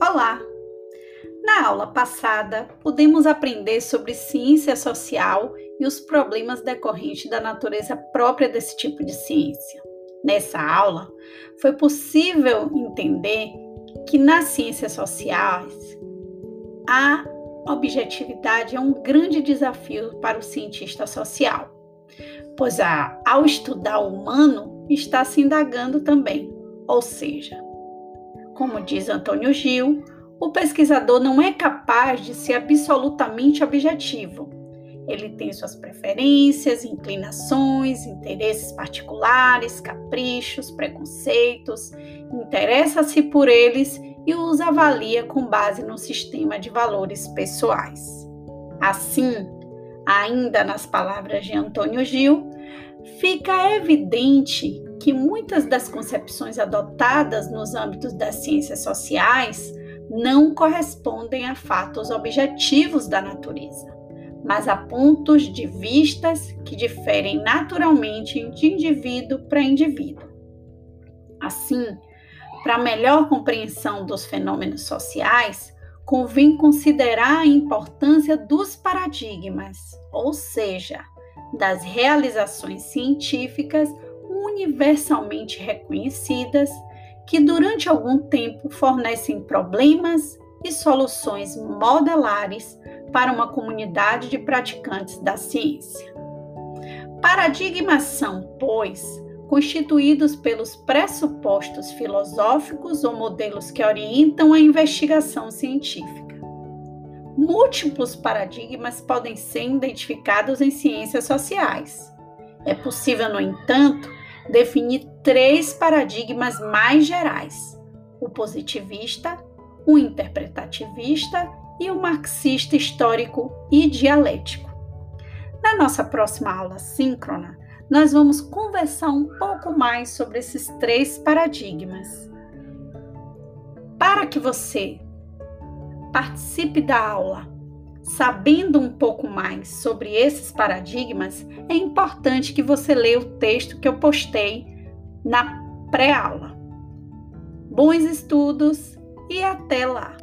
Olá! Na aula passada, pudemos aprender sobre ciência social e os problemas decorrentes da natureza própria desse tipo de ciência. Nessa aula, foi possível entender que nas ciências sociais a objetividade é um grande desafio para o cientista social, pois a, ao estudar o humano está se indagando também, ou seja, como diz Antônio Gil, o pesquisador não é capaz de ser absolutamente objetivo. Ele tem suas preferências, inclinações, interesses particulares, caprichos, preconceitos, interessa-se por eles e os avalia com base no sistema de valores pessoais. Assim, ainda nas palavras de Antônio Gil, fica evidente que muitas das concepções adotadas nos âmbitos das ciências sociais não correspondem a fatos objetivos da natureza, mas a pontos de vistas que diferem naturalmente de indivíduo para indivíduo. Assim, para melhor compreensão dos fenômenos sociais, convém considerar a importância dos paradigmas, ou seja, das realizações científicas universalmente reconhecidas que durante algum tempo fornecem problemas e soluções modelares para uma comunidade de praticantes da ciência. Paradigmas são, pois, constituídos pelos pressupostos filosóficos ou modelos que orientam a investigação científica. Múltiplos paradigmas podem ser identificados em ciências sociais. É possível, no entanto, definir três paradigmas mais gerais: o positivista, o interpretativista e o marxista histórico e dialético. Na nossa próxima aula síncrona, nós vamos conversar um pouco mais sobre esses três paradigmas. Para que você participe da aula Sabendo um pouco mais sobre esses paradigmas, é importante que você leia o texto que eu postei na pré-aula. Bons estudos e até lá!